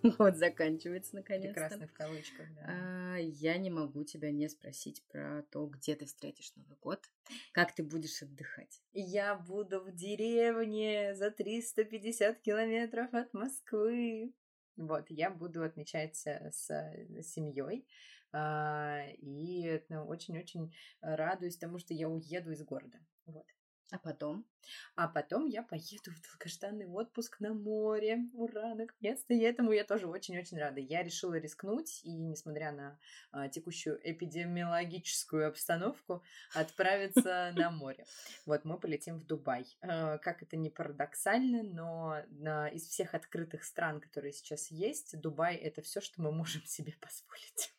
год заканчивается наконец-то. Прекрасно в кавычках, да. А, я не могу тебя не спросить про то, где ты встретишь Новый год, как ты будешь отдыхать. Я буду в деревне за 350 километров от Москвы. Вот, я буду отмечать с семьей. а, И ну, очень-очень радуюсь тому, что я уеду из города. Вот. А потом? А потом я поеду в долгожданный отпуск на море. Ура, наконец-то! И этому я тоже очень-очень рада. Я решила рискнуть и, несмотря на а, текущую эпидемиологическую обстановку, отправиться на море. Вот мы полетим в Дубай. А, как это не парадоксально, но из всех открытых стран, которые сейчас есть, Дубай это все, что мы можем себе позволить.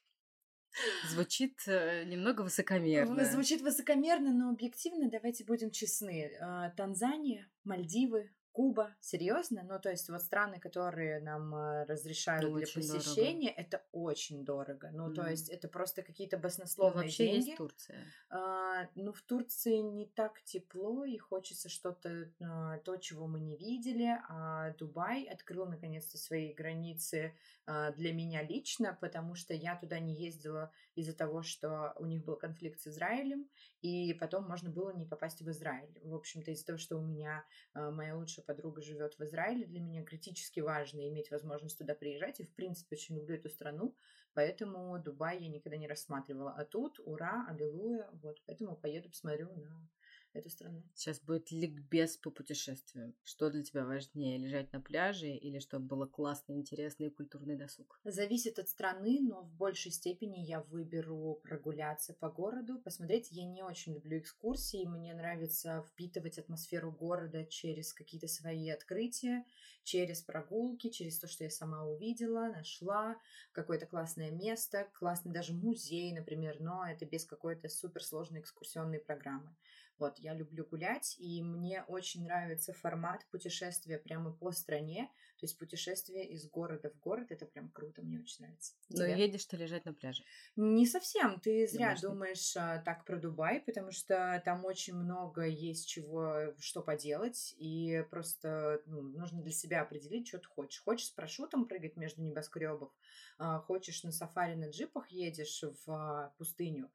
Звучит э, немного высокомерно. Звучит высокомерно, но объективно, давайте будем честны. А, Танзания, Мальдивы, Куба, серьезно? Ну, то есть вот страны, которые нам э, разрешают Ну, для посещения, это очень дорого. Ну, то Мгм. есть это просто какие-то Ну, баснословные вообще деньги. есть Турция. А, ну, в Турции не так тепло, и хочется что-то, а, то, чего мы не видели. А Дубай открыл, наконец-то, свои границы а, для меня лично, потому что я туда не ездила из-за того, что у них был конфликт с Израилем, и потом можно было не попасть в Израиль. В общем-то, из-за того, что у меня а, моя лучшая подруга живет в Израиле, для меня критически важно иметь возможность туда приезжать, и, в принципе, очень люблю эту страну, Поэтому Дубай я никогда не рассматривала. А тут, ура, аллилуйя, вот, поэтому поеду, посмотрю на эту страну. Сейчас будет ликбез по путешествию. Что для тебя важнее, лежать на пляже или чтобы было классно, интересно и культурный досуг? Зависит от страны, но в большей степени я выберу прогуляться по городу, посмотреть. Я не очень люблю экскурсии, мне нравится впитывать атмосферу города через какие-то свои открытия, через прогулки, через то, что я сама увидела, нашла, какое-то классное место, классный даже музей, например, но это без какой-то суперсложной экскурсионной программы. Вот, я люблю гулять, и мне очень нравится формат путешествия прямо по стране, то есть путешествие из города в город, это прям круто, мне очень нравится. Но Тебе? едешь ты лежать на пляже. Не совсем. Ты зря Думаешь, нет? думаешь а, так про Дубай, потому что там очень много есть чего, что поделать, и просто ну, нужно для себя определить, что ты хочешь. Хочешь с парашютом прыгать между небоскребов, а, хочешь на сафари на джипах едешь в а, пустыню,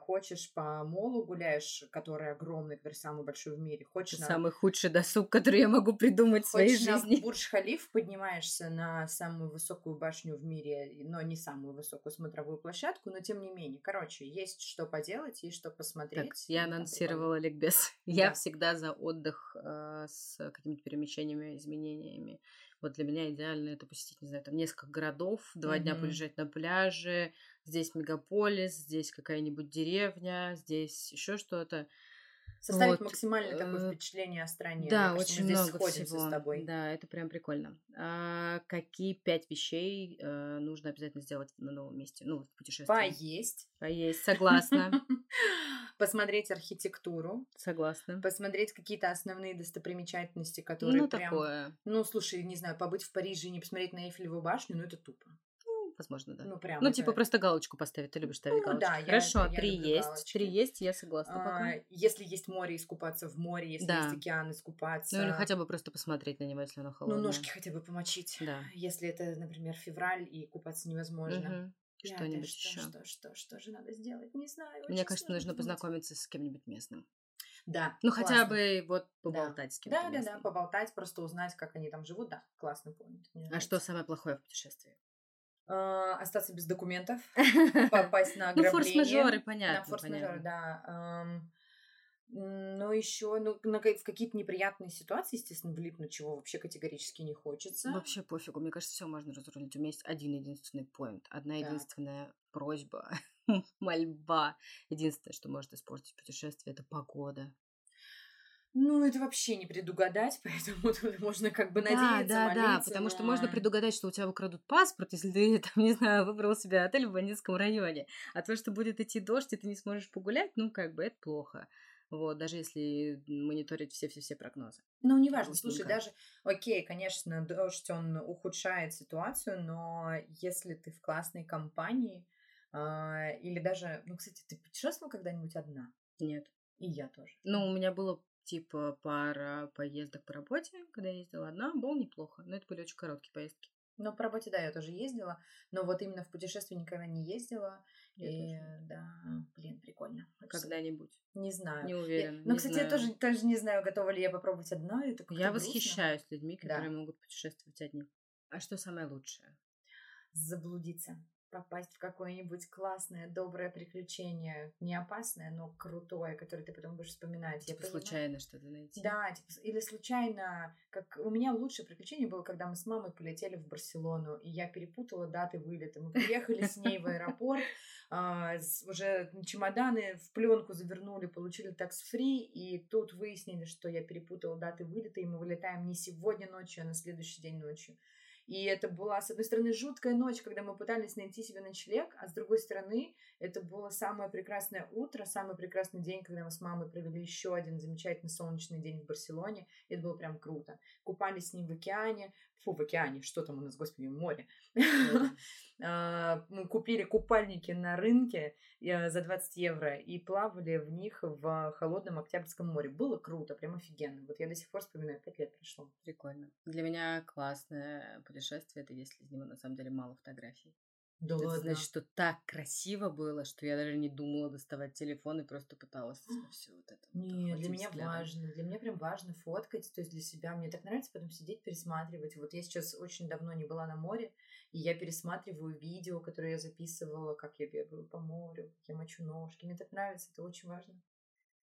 хочешь по молу гуляешь, который огромный, который самый большой в мире, хочешь Это на самый худший досуг, который я могу придумать в своей Хочешь на жизни. Бурдж-Халиф, поднимаешься на самую высокую башню в мире, но не самую высокую смотровую площадку, но тем не менее. Короче, есть что поделать и что посмотреть. Так, я анонсировала ликбез. Я Да. всегда за отдых э, с какими-то перемещениями, изменениями. Вот для меня идеально это посетить, не знаю, там несколько городов, два дня Мгм. полежать на пляже, здесь мегаполис, здесь какая-нибудь деревня, здесь еще что-то. Составить Вот, максимально такое э, впечатление о стране. Да, Мне кажется, очень здесь много всего. с тобой. Да, это прям прикольно. А какие пять вещей э, нужно обязательно сделать на новом месте? Ну, в путешествии. Поесть. Поесть, согласна. Посмотреть архитектуру. Согласна. Посмотреть какие-то основные достопримечательности, которые Ну, прям... такое. Ну, слушай, не знаю, побыть в Париже и не посмотреть на Эйфелеву башню, ну, это тупо. Ну, возможно, да. Ну, прям Ну, это- типа просто галочку поставить. Ты любишь ставить Ну, галочки. да, я- Хорошо, я три люблю есть. галочки. Три есть, я согласна А, пока. Если есть море, искупаться в море, если Да. есть океан, искупаться. Ну, или хотя бы просто посмотреть на него, если оно Ну, холодное. ножки хотя бы помочить. Да. Если это, например, февраль и купаться невозможно. Пятое, Что-нибудь что, еще. Что, что, что же надо сделать? Не знаю. Мне кажется, нужно познакомиться с кем-нибудь местным. Да. Ну, хотя классно. бы вот поболтать с кем-то Да, да, да, местным. поболтать, просто узнать, как они там живут. Да, классно помнит. мне А что самое плохое в путешествии? А, остаться без документов, попасть на Ну, ограбление. форс-мажоры, понятно. На форс-мажоры, да. Но еще ну, на в какие-то неприятные ситуации, естественно, влипнуть, чего вообще категорически не хочется. Вообще пофигу, мне кажется, все можно разрулить. У меня есть один единственный поинт, одна Так. единственная просьба, мольба. Единственное, что может испортить путешествие, это погода. Ну, это вообще не предугадать, поэтому тут можно как бы надеяться, да, да, да, потому что но- можно предугадать, что у тебя украдут паспорт, если ты, там, не знаю, выбрал себе отель в бандитском районе. А то, что будет идти дождь, и ты не сможешь погулять, ну, как бы, это плохо. Вот, даже если мониторить все-все-все прогнозы. Ну, неважно, слушай, даже, окей, конечно, дождь, он ухудшает ситуацию, но если ты в классной компании, а, или даже, ну, кстати, ты путешествовала когда-нибудь одна? Нет. И я тоже. Ну, у меня было типа пара поездок по работе, когда я ездила одна, было неплохо. Но это были очень короткие поездки. Ну, по работе, да, я тоже ездила, но вот именно в путешествие никогда не ездила. Я и, тоже. да, блин, прикольно. Когда-нибудь. Не знаю. Не Я- уверена. ну, не кстати, знаю. я тоже, тоже не знаю, готова ли я попробовать одна. Это Я грустно. восхищаюсь людьми, Да. которые могут путешествовать одни. А что самое лучшее? Заблудиться. Попасть в какое-нибудь классное, доброе приключение, не опасное, но крутое, которое ты потом будешь вспоминать. Типа Я случайно что-то найти. Да, типа, или случайно, как у меня лучшее приключение было, когда мы с мамой полетели в Барселону, и я перепутала даты вылета. Мы приехали с ней в аэропорт, а, уже чемоданы в пленку завернули, получили такс-фри, и тут выяснили, что я перепутала даты вылета, и мы вылетаем не сегодня ночью, а на следующий день ночью. И это была, с одной стороны, жуткая ночь, когда мы пытались найти себе ночлег, а с другой стороны, это было самое прекрасное утро, самый прекрасный день, когда мы с мамой провели еще один замечательный солнечный день в Барселоне. Это было прям круто. Купались с ним в океане. Фу, в океане, что там у нас, господи, море. А, мы купили купальники на рынке э, за 20 евро и плавали в них в холодном Октябрьском море. Было круто, прям офигенно. Вот я до сих пор вспоминаю, 5 лет прошло. Прикольно. Для меня классное путешествие, это если из него на самом деле мало фотографий. Да это ладно. значит, что так красиво было, что я даже не думала доставать телефон и просто пыталась все вот это. Не, для меня взглядом. важно. Для меня прям важно фоткать, то есть для себя. Мне так нравится потом сидеть, пересматривать. Вот я сейчас очень давно не была на море, и я пересматриваю видео, которые я записывала, как я бегаю по морю, как я мочу ножки. Мне так нравится, это очень важно.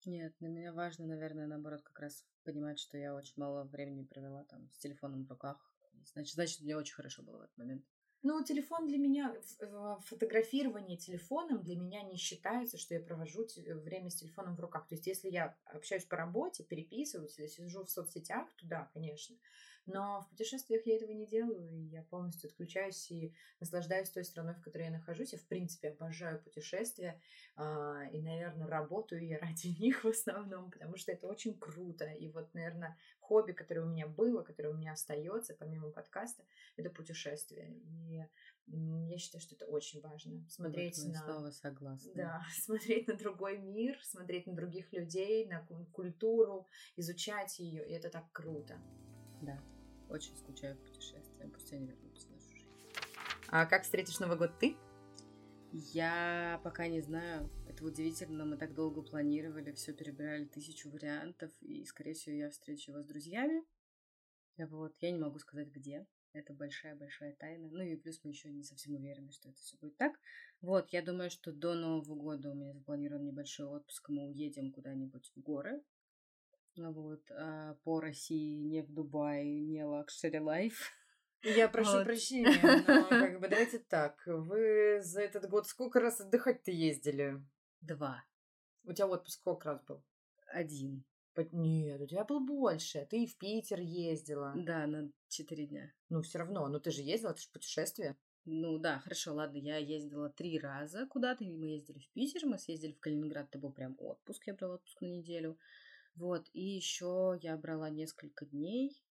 Нет, для меня важно, наверное, наоборот, как раз понимать, что я очень мало времени провела там с телефоном в руках. Значит, значит, мне очень хорошо было в этот момент. Ну, телефон для меня, фотографирование телефоном для меня не считается, что я провожу время с телефоном в руках. То есть, если я общаюсь по работе, переписываюсь или сижу в соцсетях, то да, конечно. Но в путешествиях я этого не делаю, и я полностью отключаюсь и наслаждаюсь той страной, в которой я нахожусь. Я, в принципе, обожаю путешествия, а, и, наверное, работаю я ради них в основном, потому что это очень круто. И вот, наверное, хобби, которое у меня было, которое у меня остается, помимо подкаста, это путешествие. И я считаю, что это очень важно. Смотреть вот на... снова согласна. Да, смотреть на другой мир, смотреть на других людей, на культуру, изучать ее, и это так круто. Да. Очень скучаю по путешествиям, пусть они вернутся в нашу жизнь. А как встретишь Новый год ты? Я пока не знаю. Это удивительно. Мы так долго планировали, все перебирали тысячу вариантов, и, скорее всего, я встречу его с друзьями. Вот, я не могу сказать, где. Это большая-большая тайна. Ну и плюс мы еще не совсем уверены, что это все будет так. Вот, я думаю, что до Нового года у меня запланирован небольшой отпуск. Мы уедем куда-нибудь в горы. Вот, а по России, не в Дубае, не luxury life. Я прошу вот. прощения, но как бы давайте так. Вы за этот год сколько раз отдыхать-то ездили? Два. У тебя отпуск сколько раз был? Один. Нет, у тебя был больше. Ты и в Питер ездила. Да, на четыре дня. Ну, все равно. Но ты же ездила, это же путешествие. Ну да, хорошо, ладно, я ездила три раза куда-то. Мы ездили в Питер, мы съездили в Калининград, это был прям отпуск, я брала отпуск на неделю. Вот, и еще я брала несколько дней.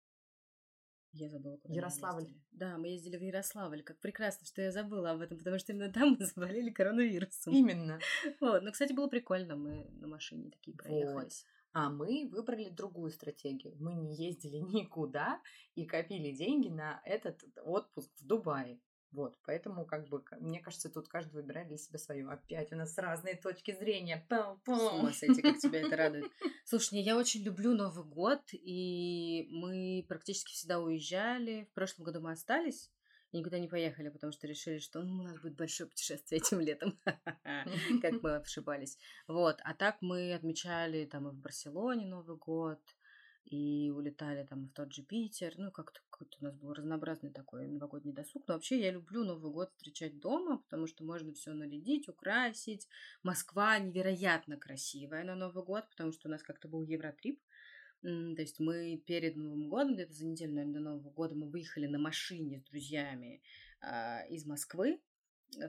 Я забыла, куда Ярославль. Мы да, мы ездили в Ярославль. Как прекрасно, что я забыла об этом, потому что именно там мы заболели коронавирусом. Именно. Вот, ну, кстати, было прикольно. Мы на машине такие проехались. Вот. А мы выбрали другую стратегию. Мы не ездили никуда и копили деньги на этот отпуск в Дубае. Вот, поэтому, как бы, мне кажется, тут каждый выбирает для себя свою. Опять у нас разные точки зрения. Пау-пау. С ума сойти, как тебя это радует. Слушай, я очень люблю Новый год, и мы практически всегда уезжали. В прошлом году мы остались, и никуда не поехали, потому что решили, что ну, у нас будет большое путешествие этим летом. Как мы ошибались. Вот, а так мы отмечали там и в Барселоне Новый год, и улетали там в тот же Питер. Ну, как-то какой-то у нас был разнообразный такой новогодний досуг. Но вообще я люблю Новый год встречать дома, потому что можно все нарядить, украсить. Москва невероятно красивая на Новый год, потому что у нас как-то был Евротрип. То есть мы перед Новым годом, где-то за неделю, наверное, до Нового года, мы выехали на машине с друзьями э, из Москвы,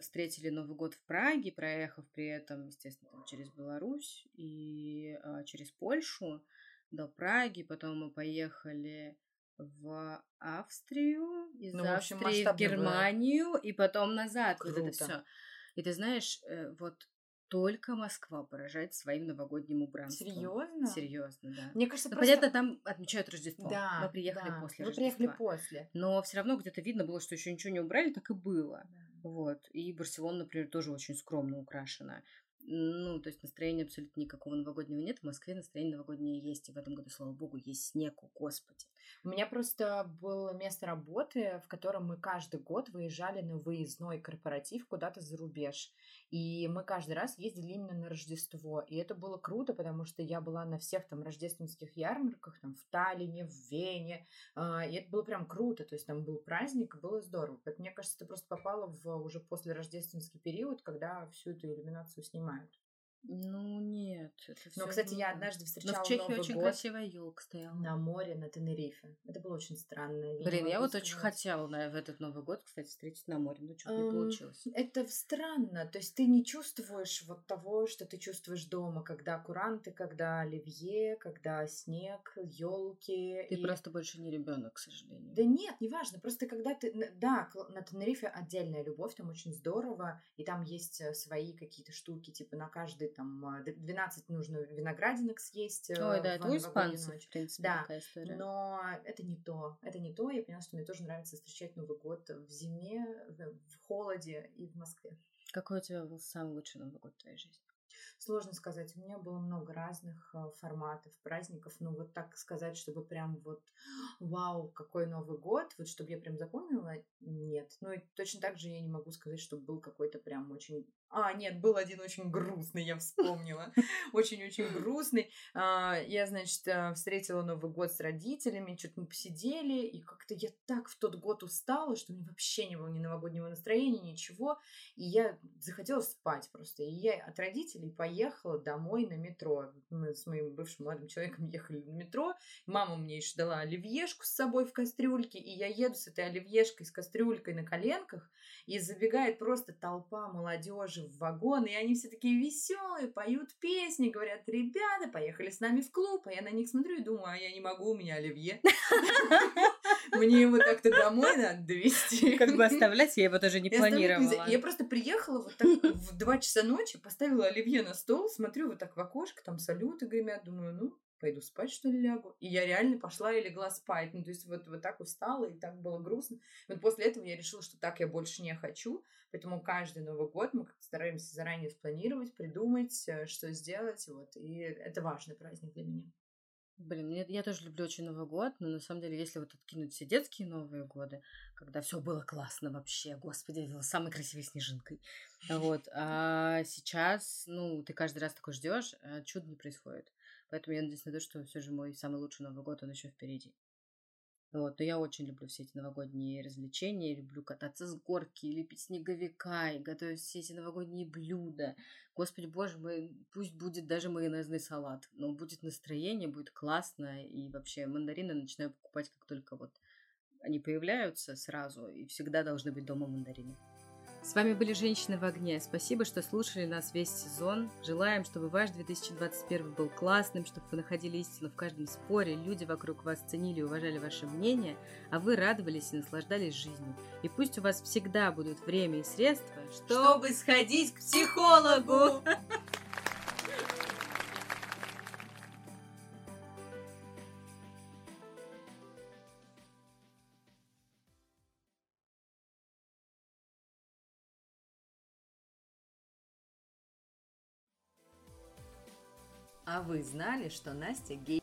встретили Новый год в Праге, проехав при этом, естественно, там, через Беларусь и э, через Польшу до Праги, потом мы поехали в Австрию, из ну, в общем, Австрии в Германию, было. и потом назад. Круто. Вот это все. И ты знаешь, э, вот только Москва поражает своим новогодним убранством. Серьезно? Серьезно, да. Мне кажется, ну, просто... понятно, там отмечают Рождество. Да. Мы приехали да. после Мы Рождества. приехали после. Но все равно где-то видно было, что еще ничего не убрали, так и было. Да. Вот. И Барселона, например, тоже очень скромно украшена. Ну, то есть настроения абсолютно никакого новогоднего нет. В Москве настроение новогоднее есть. И в этом году, слава богу, есть снег, о господи. У меня просто было место работы, в котором мы каждый год выезжали на выездной корпоратив куда-то за рубеж. И мы каждый раз ездили именно на Рождество. И это было круто, потому что я была на всех там рождественских ярмарках, там в Таллине, в Вене. А, и это было прям круто. То есть там был праздник, было здорово. Поэтому, мне кажется, ты просто попала в уже после рождественский период, когда всю эту иллюминацию снимают. Ну, нет. Это Но, кстати, я однажды встречала Но в Чехии Новый очень год красивая елка стояла. на море на Тенерифе. Это было очень странно. Я Блин, не я вот очень сказать. хотела на, в этот Новый год, кстати, встретить на море, но что-то не Эм, получилось. Это странно. То есть ты не чувствуешь вот того, что ты чувствуешь дома, когда куранты, когда оливье, когда снег, елки. Ты просто больше не ребенок, к сожалению. Да нет, неважно. Просто когда ты... Да, на Тенерифе отдельная любовь, там очень здорово, и там есть э, свои какие-то штуки, типа на каждый там э, д- 12 нужно виноградинок съесть. э, Ой, да, это у испанцев, ночь. в принципе, Да, такая история. Но это не то. Это не то. Я поняла, что мне тоже нравится встречать Новый год в зиме, в холоде и в Москве. Какой у тебя был самый лучший Новый год в твоей жизни? Сложно сказать. У меня было много разных э, форматов праздников, но вот так сказать, чтобы прям вот вау, какой Новый год, вот чтобы я прям запомнила, нет. Ну и точно так же я не могу сказать, что был какой-то прям очень... А, нет, был один очень грустный, я вспомнила. Очень-очень грустный. А, Я, значит, э, встретила Новый год с родителями, что-то мы посидели, и как-то я так в тот год устала, что у меня вообще не было ни новогоднего настроения, ничего. И я захотела спать просто. И я от родителей поехала домой на метро. Мы с моим бывшим молодым человеком ехали на метро. Мама мне еще дала оливьешку с собой в кастрюльке. И я еду с этой оливьешкой, с кастрюлькой на коленках. И забегает просто толпа молодежи в вагон. И они все такие веселые, поют песни, говорят, ребята, поехали с нами в клуб. А я на них смотрю и думаю, а я не могу, у меня оливье. Мне его так-то домой надо довести. Как бы оставлять я его тоже не планировала. Я просто приехала вот так в 2 часа ночи, поставила оливье на стол, смотрю вот так в окошко, там салюты гремят, думаю, ну, пойду спать, что ли, лягу. И я реально пошла и легла спать. Ну, то есть вот, вот так устала, и так было грустно. Вот после этого я решила, что так я больше не хочу. Поэтому каждый Новый год мы стараемся заранее спланировать, придумать, э, что сделать. Вот. И это важный праздник для меня. Блин, мне, я тоже люблю очень Новый год, но на самом деле, если вот откинуть все детские Новые годы, когда все было классно вообще, господи, я была самой красивой снежинкой. Вот. А сейчас, ну, ты каждый раз такой ждешь, а чудо не происходит. Поэтому я надеюсь на то, что все же мой самый лучший Новый год, он еще впереди. Вот, но я очень люблю все эти новогодние развлечения, люблю кататься с горки, лепить снеговика и готовить все эти новогодние блюда. Господи боже мой, пусть будет даже майонезный салат, но будет настроение, будет классно, и вообще мандарины начинаю покупать, как только вот они появляются сразу, и всегда должны быть дома мандарины. С вами были «Женщины в огне». Спасибо, что слушали нас весь сезон. Желаем, чтобы ваш 2021 был классным, чтобы вы находили истину в каждом споре, люди вокруг вас ценили и уважали ваше мнение, а вы радовались и наслаждались жизнью. И пусть у вас всегда будут время и средства, чтобы сходить к психологу. А вы знали, что Настя гей?